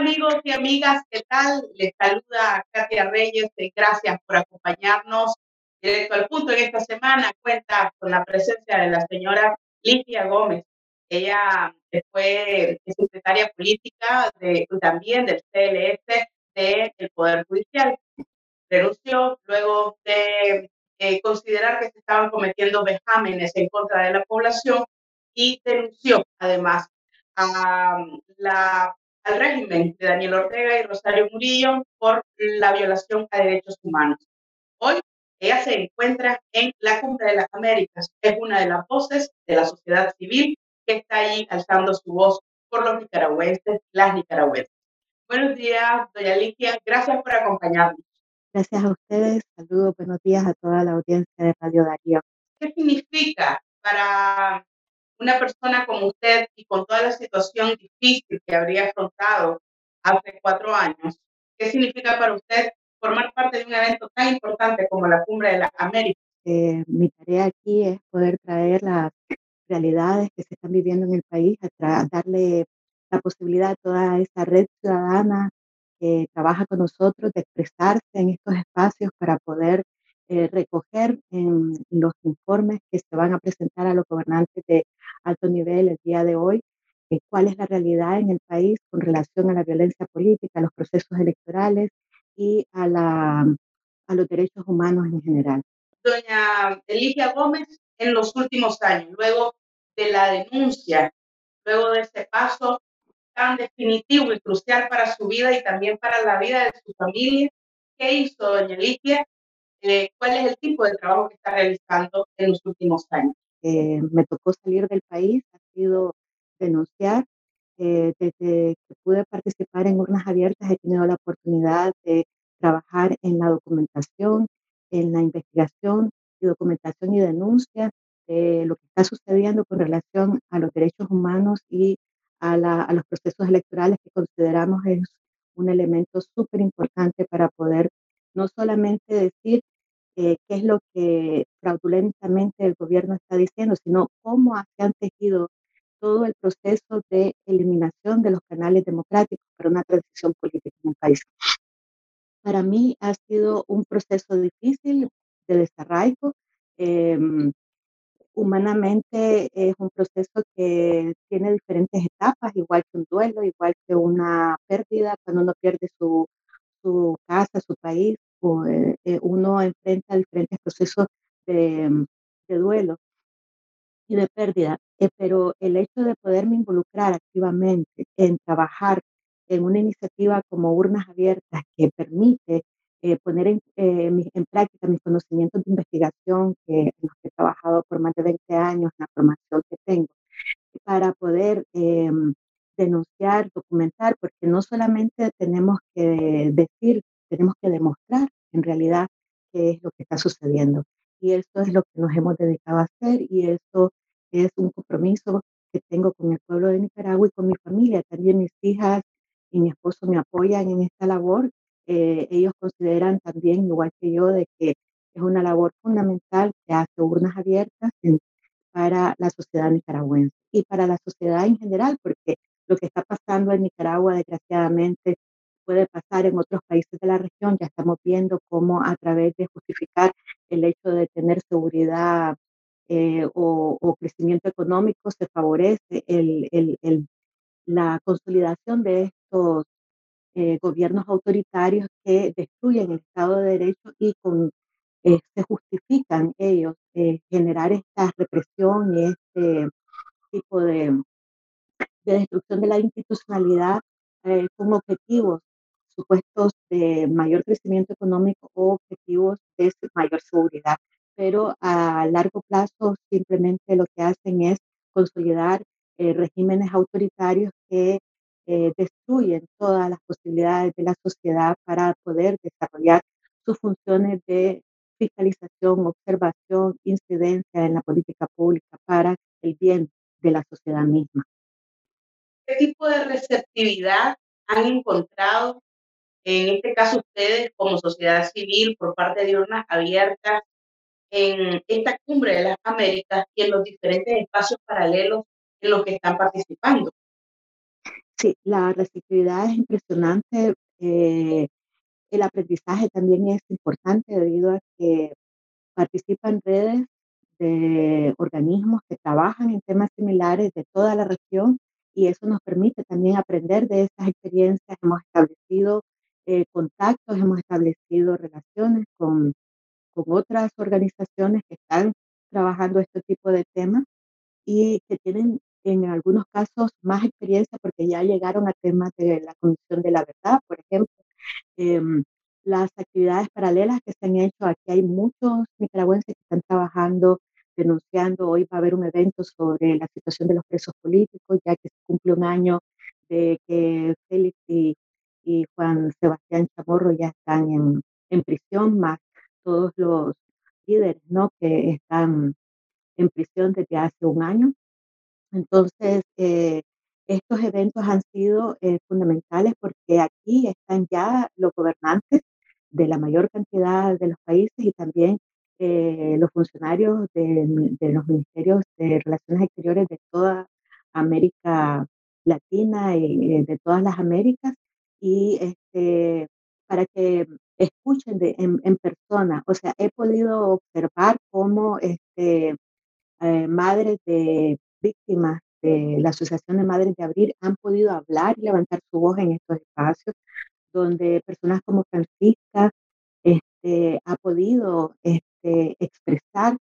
amigos y amigas, ¿qué tal? Les saluda Katia Reyes gracias por acompañarnos directo al punto en esta semana. Cuenta con la presencia de la señora Lidia Gómez. Ella fue secretaria política de, también del CLS del Poder Judicial. Renunció luego de eh, considerar que se estaban cometiendo vejámenes en contra de la población y denunció además a la al régimen de Daniel Ortega y Rosario Murillo por la violación a derechos humanos. Hoy ella se encuentra en la Cumbre de las Américas. Es una de las voces de la sociedad civil que está ahí alzando su voz por los nicaragüenses, las nicaragüenses. Buenos días, doña Ligia. Gracias por acompañarnos. Gracias a ustedes. Saludos, buenos días a toda la audiencia de Radio Darío. ¿Qué significa para una persona como usted y con toda la situación difícil que habría afrontado hace cuatro años, ¿qué significa para usted formar parte de un evento tan importante como la Cumbre de las Américas? Eh, mi tarea aquí es poder traer las realidades que se están viviendo en el país, darle la posibilidad a toda esa red ciudadana que trabaja con nosotros de expresarse en estos espacios para poder eh, recoger en los informes que se van a presentar a los gobernantes de alto nivel el día de hoy, eh, cuál es la realidad en el país con relación a la violencia política, a los procesos electorales y a, la, a los derechos humanos en general. Doña Eligia Gómez, en los últimos años, luego de la denuncia, luego de ese paso tan definitivo y crucial para su vida y también para la vida de su familia, ¿qué hizo doña Eligia eh, cuál es el tipo de trabajo que está realizando en los últimos años. Eh, me tocó salir del país, ha sido denunciar. Eh, desde que pude participar en urnas abiertas he tenido la oportunidad de trabajar en la documentación, en la investigación y documentación y denuncia de lo que está sucediendo con relación a los derechos humanos y a, a los procesos electorales que consideramos es un elemento súper importante para poder no solamente decir eh, qué es lo que fraudulentamente el gobierno está diciendo, sino cómo se han tejido todo el proceso de eliminación de los canales democráticos para una transición política en el país. Para mí ha sido un proceso difícil de desarraigo. Em, humanamente es un proceso que tiene diferentes etapas, igual que un duelo, igual que una pérdida, cuando uno pierde su, su casa, su país, eh, eh, uno enfrenta diferentes procesos de, mm, de duelo y de pérdida, eh, pero el hecho de poderme involucrar activamente en trabajar en una iniciativa como Urnas Abiertas que permite poner en, en, práctica mis conocimientos de investigación que, en los que he trabajado por más de 20 años, la formación que tengo, para poder em, denunciar, documentar, porque no solamente tenemos que decir tenemos que demostrar en realidad qué es lo que está sucediendo. Y esto es lo que nos hemos dedicado a hacer y eso es un compromiso que tengo con el pueblo de Nicaragua y con mi familia. También mis hijas y mi esposo me apoyan en esta labor. Eh, ellos consideran también, igual que yo, de que es una labor fundamental que hace urnas abiertas para la sociedad nicaragüense y para la sociedad en general, porque lo que está pasando en Nicaragua, desgraciadamente, puede pasar en otros países de la región. Ya estamos viendo cómo a través de justificar el hecho de tener seguridad eh, o, crecimiento económico se favorece el, el, la consolidación de estos eh, gobiernos autoritarios que destruyen el Estado de Derecho y con, eh, se justifican ellos generar esta represión y este tipo de, de destrucción de la institucionalidad con objetivos supuestos de mayor crecimiento económico o objetivos de mayor seguridad. Pero a largo plazo simplemente lo que hacen es consolidar eh, regímenes autoritarios que eh, destruyen todas las posibilidades de la sociedad para poder desarrollar sus funciones de fiscalización, observación, incidencia en la política pública para el bien de la sociedad misma. ¿Qué tipo de receptividad han encontrado en este caso ustedes como sociedad civil por parte de urnas abiertas en esta cumbre de las Américas y en los diferentes espacios paralelos en los que están participando. Sí, la receptividad es impresionante. eh, el aprendizaje también es importante debido a que participan redes de organismos que trabajan en temas similares de toda la región y eso nos permite también aprender de estas experiencias. Hemos establecido eh, contactos, hemos establecido relaciones con, con otras organizaciones que están trabajando este tipo de temas y que tienen en algunos casos más experiencia porque ya llegaron a temas de la Comisión de la Verdad, por ejemplo. Em, las actividades paralelas que se han hecho, aquí hay muchos nicaragüenses que están trabajando, denunciando. Hoy va a haber un evento sobre la situación de los presos políticos, ya que se cumple un año de que Félix y, y Juan Sebastián Chamorro ya están en, prisión, más todos los líderes ¿no? que están en prisión desde hace un año. Entonces, eh, estos eventos han sido eh, fundamentales porque aquí están ya los gobernantes de la mayor cantidad de los países y también eh, los funcionarios de, los ministerios de Relaciones Exteriores de toda América Latina y de todas las Américas y este, para que escuchen de, en, en persona. O sea, he podido observar cómo este, eh, madres de víctimas de la Asociación de Madres de Abril han podido hablar y levantar su voz en estos espacios, donde personas como Francisca este, ha podido este, expresar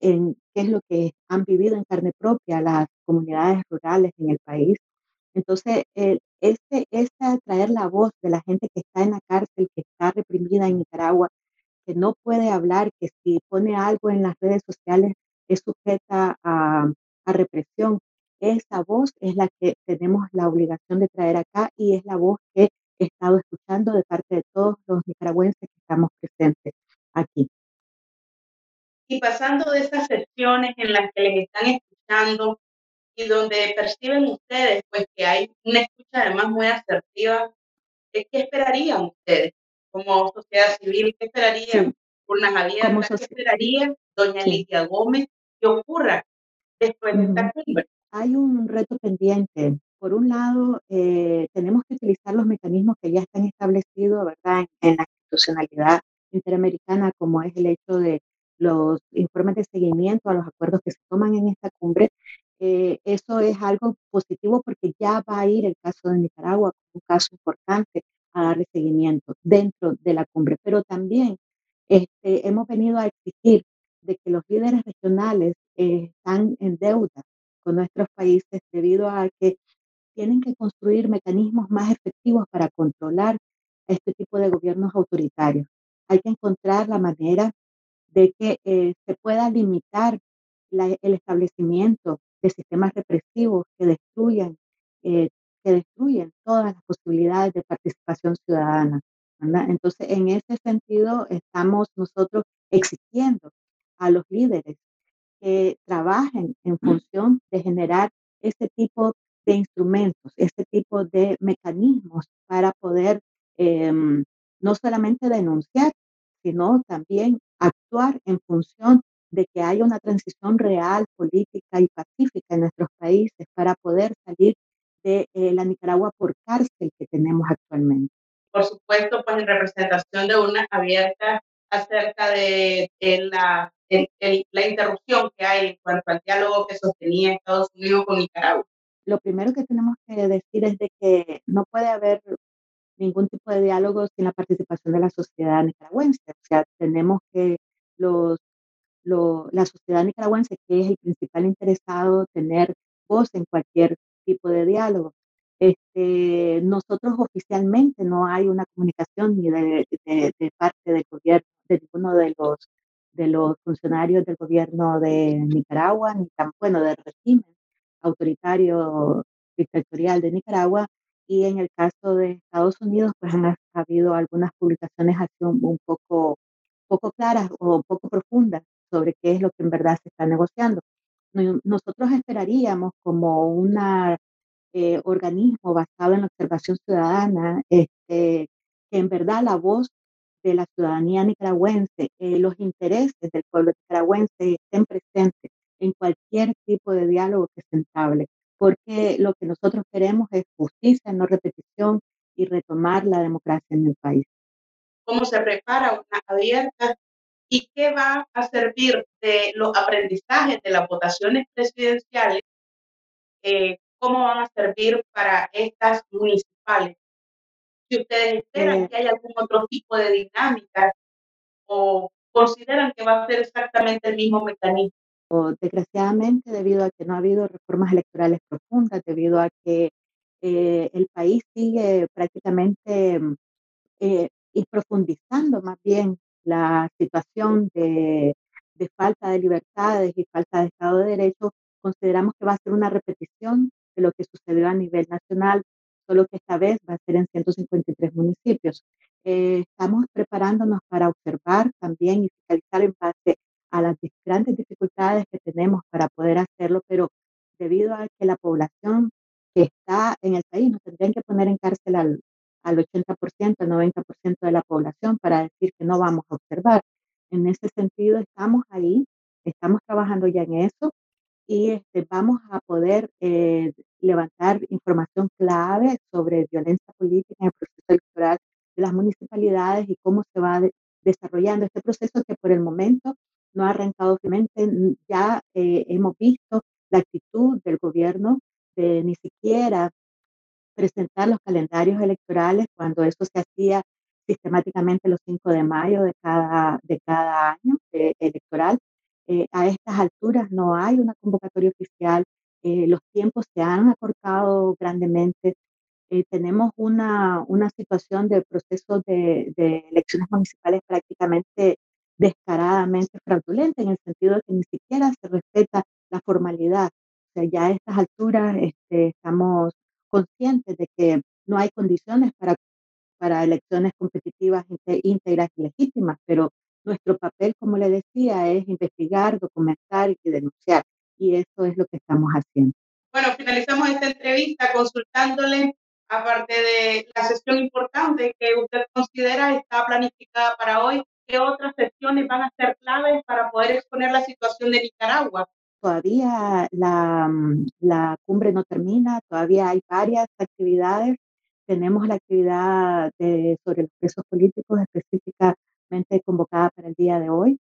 en qué es lo que han vivido en carne propia las comunidades rurales en el país. Entonces, el, este, este traer la voz de la gente que está en la cárcel, que está reprimida en Nicaragua, que no puede hablar, que si pone algo en las redes sociales es sujeta a, a represión. Esa voz es la que tenemos la obligación de traer acá y es la voz que he estado escuchando de parte de todos los nicaragüenses que estamos presentes aquí. Y pasando de esas sesiones en las que les están escuchando y donde perciben ustedes pues que hay una escucha además muy asertiva, ¿qué esperarían ustedes como sociedad civil? ¿Qué esperarían Sí, urnas abiertas? ¿Qué esperaría doña sí. Lidia Gómez que ocurra después de esta cumbre? Hay un reto pendiente. Por un lado, eh, tenemos que utilizar los mecanismos que ya están establecidos, ¿verdad?, en, en la institucionalidad interamericana, como es el hecho de los informes de seguimiento a los acuerdos que se toman en esta cumbre. Eh, eso es algo positivo porque ya va a ir el caso de Nicaragua un caso importante a darle seguimiento dentro de la cumbre. Pero también este, hemos venido a exigir de que los líderes regionales eh, están en deuda con nuestros países debido a que tienen que construir mecanismos más efectivos para controlar este tipo de gobiernos autoritarios. Hay que encontrar la manera de que eh, se pueda limitar el establecimiento de sistemas represivos que destruyan, eh, que destruyen todas las posibilidades de participación ciudadana. ¿verdad? Entonces, en ese sentido, estamos nosotros exigiendo a los líderes que trabajen en función de generar este tipo de instrumentos, este tipo de mecanismos para poder em, no solamente denunciar, sino también actuar en función de que haya una transición real, política y pacífica en nuestros países para poder salir de eh, la Nicaragua por cárcel que tenemos actualmente. Por supuesto, pues en representación de urnas abiertas acerca de, de la, la interrupción que hay en cuanto al diálogo que sostenía Estados Unidos con Nicaragua. Lo primero que tenemos que decir es de que no puede haber ningún tipo de diálogo sin la participación de la sociedad nicaragüense. O sea, tenemos que los, lo- la sociedad nicaragüense, que es el principal interesado, tener voz en cualquier tipo de diálogo. Este, nosotros oficialmente no hay una comunicación ni de, de- de parte del gobierno, de ninguno de los, de los funcionarios del gobierno de Nicaragua, ni tan bueno del régimen autoritario dictatorial de Nicaragua, y en el caso de Estados Unidos, pues han habido algunas publicaciones así un, un poco, poco claras o poco profundas sobre qué es lo que en verdad se está negociando. No- Nosotros esperaríamos como un organismo basado en la observación ciudadana, este, que en verdad la voz de la ciudadanía nicaragüense, eh, los intereses del pueblo nicaragüense estén presentes en cualquier tipo de diálogo que se entable, porque lo que nosotros queremos es justicia, no repetición y retomar la democracia en el país. ¿Cómo se prepara una abierta y qué va a servir de los aprendizajes de las votaciones presidenciales? Eh, ¿Cómo van a servir para estas municipales? Si ustedes esperan Eh, que haya algún otro tipo de dinámica o consideran que va a ser exactamente el mismo mecanismo. o desgraciadamente, debido a que no ha habido reformas electorales profundas, debido a que eh, el país sigue prácticamente mm, eh, y profundizando más bien la situación de, de falta de libertades y falta de Estado de Derecho, consideramos que va a ser una repetición de lo que sucedió a nivel nacional, solo que esta vez va a ser en 153 municipios. Eh, estamos preparándonos para observar también y fiscalizar en base a las grandes dificultades que tenemos para poder hacerlo, pero debido a que la población está en el país nos tendrían que poner en cárcel al, al 80%, al 90% de la población para decir que no vamos a observar. En ese sentido, estamos ahí, estamos trabajando ya en eso y este, vamos a poder eh, levantar información clave sobre violencia política en el proceso electoral de las municipalidades y cómo se va de- desarrollando este proceso que por el momento no ha arrancado firmemente. Ya eh, hemos visto la actitud del gobierno de ni siquiera presentar los calendarios electorales cuando eso se hacía sistemáticamente los 5 de mayo de cada, de cada año eh, electoral. Eh, a estas alturas no hay una convocatoria oficial, eh, los tiempos se han acortado grandemente, eh, tenemos una, una situación de procesos de, de elecciones municipales prácticamente descaradamente fraudulenta, en el sentido de que ni siquiera se respeta la formalidad. O sea, ya a estas alturas este, estamos conscientes de que no hay condiciones para, para elecciones competitivas íntegras y legítimas, pero nuestro papel, como le decía, es investigar, documentar y denunciar. Y eso es lo que estamos haciendo. Bueno, finalizamos esta entrevista consultándole, aparte de la sesión importante que usted considera está planificada para hoy, ¿qué otras sesiones van a ser claves para poder exponer la situación de Nicaragua? Todavía la, mm, la cumbre no termina, todavía hay varias actividades. Tenemos la actividad sobre los presos políticos específicamente convocada para el día de hoy,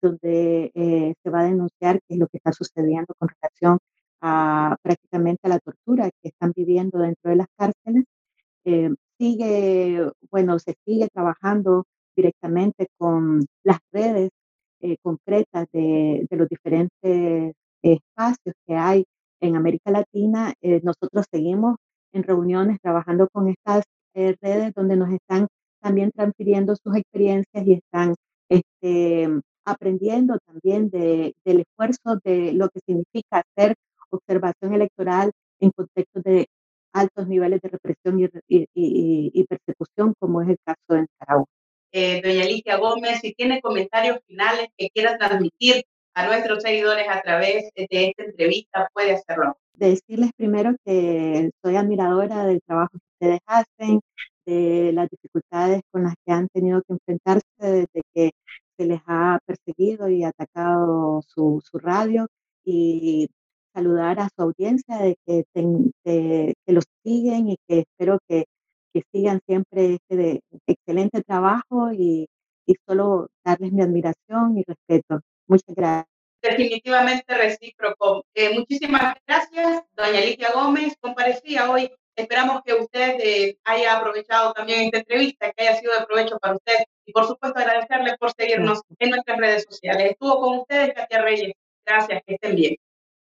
donde eh, se va a denunciar qué es lo que está sucediendo con relación a prácticamente a la tortura que están viviendo dentro de las cárceles. Eh, sigue, bueno, se sigue trabajando directamente con las redes eh, concretas de, los diferentes espacios que hay en América Latina. Eh, nosotros seguimos en reuniones trabajando con estas eh, redes donde nos están también transfiriendo sus experiencias y están este, aprendiendo también de, del esfuerzo de lo que significa hacer observación electoral en contextos de altos niveles de represión y, y- y- y persecución, como es el caso de Nicaragua. Eh, doña Alicia Gómez, si tiene comentarios finales que quiera transmitir a nuestros seguidores a través de esta entrevista, puede hacerlo. Decirles primero que soy admiradora del trabajo que ustedes hacen, de las dificultades con las que han tenido que enfrentarse desde que se les ha perseguido y atacado su, su radio y saludar a su audiencia de que, ten- que, que los siguen y que espero que, que sigan siempre este de- excelente trabajo y, y solo darles mi admiración y respeto. Muchas gracias. Definitivamente recíproco. Eh, muchísimas gracias, doña Alicia Gómez, comparecía hoy. Esperamos que usted eh, haya aprovechado también esta entrevista, que haya sido de provecho para usted y por supuesto agradecerle por seguirnos en nuestras redes sociales. Estuvo con ustedes Katia Reyes. Gracias, que estén bien.